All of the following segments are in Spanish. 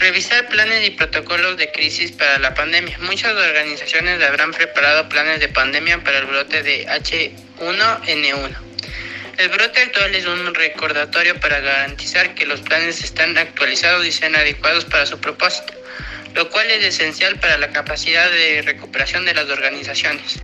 Revisar planes y protocolos de crisis para la pandemia. Muchas organizaciones habrán preparado planes de pandemia para el brote de H1N1. El brote actual es un recordatorio para garantizar que los planes están actualizados y sean adecuados para su propósito, lo cual es esencial para la capacidad de recuperación de las organizaciones.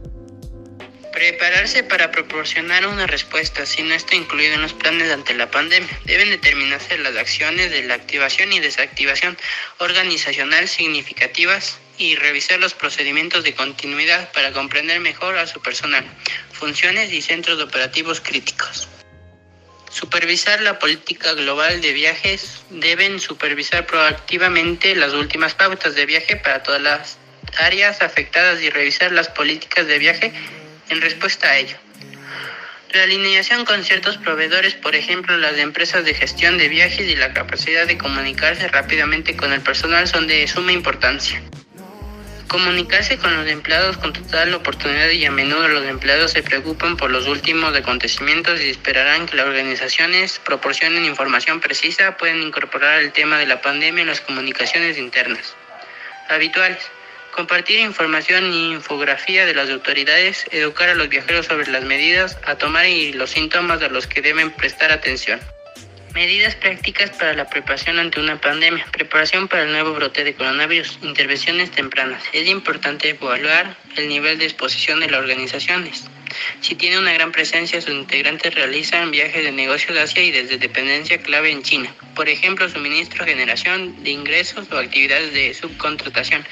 Prepararse para proporcionar una respuesta, si no está incluido en los planes ante la pandemia. Deben determinarse las acciones de la activación y desactivación organizacional significativas y revisar los procedimientos de continuidad para comprender mejor a su personal, funciones y centros operativos críticos. Supervisar la política global de viajes. Deben supervisar proactivamente las últimas pautas de viaje para todas las áreas afectadas y revisar las políticas de viaje en respuesta a ello. La alineación con ciertos proveedores, por ejemplo las empresas de gestión de viajes y la capacidad de comunicarse rápidamente con el personal son de suma importancia. Comunicarse con los empleados con total oportunidad y a menudo los empleados se preocupan por los últimos acontecimientos y esperarán que las organizaciones proporcionen información precisa, pueden incorporar el tema de la pandemia en las comunicaciones internas. Habituales. Compartir información y infografía de las autoridades, educar a los viajeros sobre las medidas a tomar y los síntomas a los que deben prestar atención. Medidas prácticas para la preparación ante una pandemia. Preparación para el nuevo brote de coronavirus. Intervenciones tempranas. Es importante evaluar el nivel de exposición de las organizaciones. Si tiene una gran presencia, sus integrantes realizan viajes de negocios hacia y desde dependencia clave en China. Por ejemplo, suministro, generación de ingresos o actividades de subcontratación.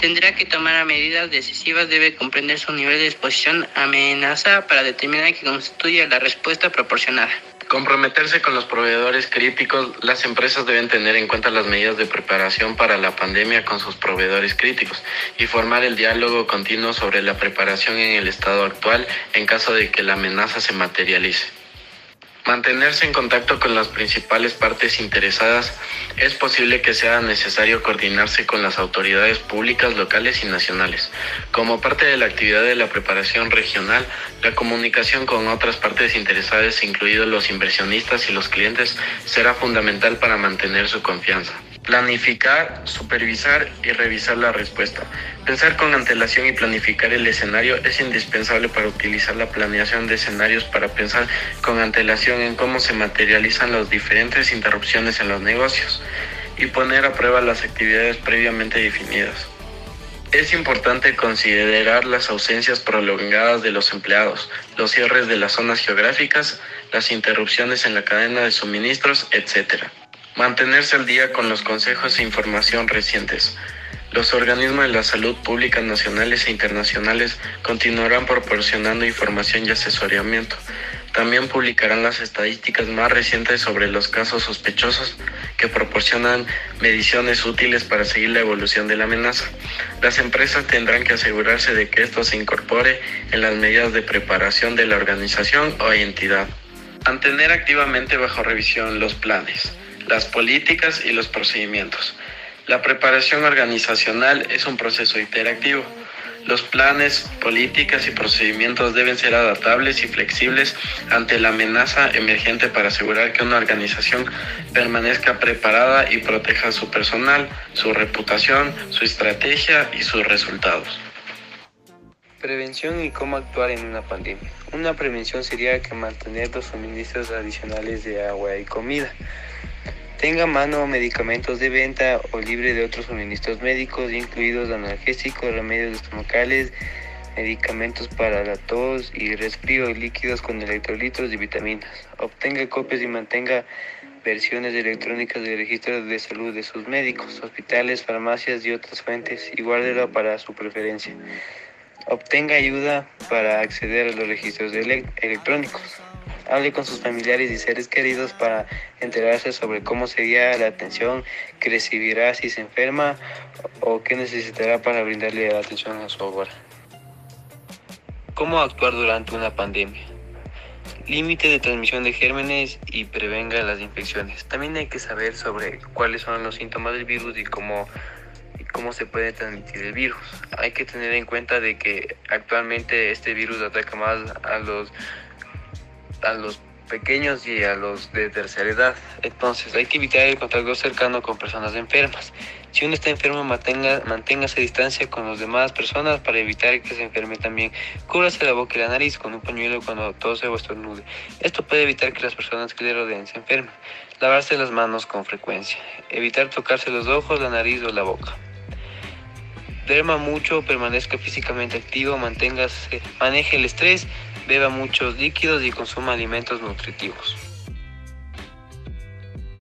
Tendrá que tomar medidas decisivas, debe comprender su nivel de exposición amenaza para determinar que constituye la respuesta proporcionada. Comprometerse con los proveedores críticos. Las empresas deben tener en cuenta las medidas de preparación para la pandemia con sus proveedores críticos y formar el diálogo continuo sobre la preparación en el estado actual en caso de que la amenaza se materialice. Mantenerse en contacto con las principales partes interesadas. Es posible que sea necesario coordinarse con las autoridades públicas locales y nacionales. Como parte de la actividad de la preparación regional, la comunicación con otras partes interesadas, incluidos los inversionistas y los clientes, será fundamental para mantener su confianza. Planificar, supervisar y revisar la respuesta. Pensar con antelación y planificar el escenario es indispensable para utilizar la planeación de escenarios para pensar con antelación en cómo se materializan las diferentes interrupciones en los negocios y poner a prueba las actividades previamente definidas. Es importante considerar las ausencias prolongadas de los empleados, los cierres de las zonas geográficas, las interrupciones en la cadena de suministros, etc. Mantenerse al día con los consejos e información recientes. Los organismos de la salud pública nacionales e internacionales continuarán proporcionando información y asesoramiento. También publicarán las estadísticas más recientes sobre los casos sospechosos que proporcionan mediciones útiles para seguir la evolución de la amenaza. Las empresas tendrán que asegurarse de que esto se incorpore en las medidas de preparación de la organización o entidad. Mantener activamente bajo revisión los planes las políticas y los procedimientos. La preparación organizacional es un proceso interactivo. Los planes, políticas y procedimientos deben ser adaptables y flexibles ante la amenaza emergente para asegurar que una organización permanezca preparada y proteja su personal, su reputación, su estrategia y sus resultados. Prevención y cómo actuar en una pandemia. Una prevención sería que mantener los suministros adicionales de agua y comida tenga a mano medicamentos de venta o libre de otros suministros médicos, incluidos analgésicos, remedios estomacales, medicamentos para la tos y resfrío, líquidos con electrolitos y vitaminas. Obtenga copias y mantenga versiones electrónicas de registros de salud de sus médicos, hospitales, farmacias y otras fuentes y guárdelo para su preferencia. Obtenga ayuda para acceder a los registros electrónicos. Hable con sus familiares y seres queridos para enterarse sobre cómo sería la atención que recibirá si se enferma o qué necesitará para brindarle atención a su hogar. ¿Cómo actuar durante una pandemia? Límite de transmisión de gérmenes y prevenga las infecciones. También hay que saber sobre cuáles son los síntomas del virus y cómo cómo se puede transmitir el virus. Hay que tener en cuenta de que actualmente este virus ataca más a los a los pequeños y a los de tercera edad. Entonces hay que evitar el contacto cercano con personas enfermas. Si uno está enfermo, mantenga, manténgase a distancia con las demás personas para evitar que se enferme también. Cúbrase la boca y la nariz con un pañuelo cuando tose o estornude. Esto puede evitar que las personas que le rodeen se enfermen. Lavarse las manos con frecuencia. Evitar tocarse los ojos, la nariz o la boca. Duerma mucho, permanezca físicamente activo, manténgase, maneje el estrés, beba muchos líquidos y consuma alimentos nutritivos.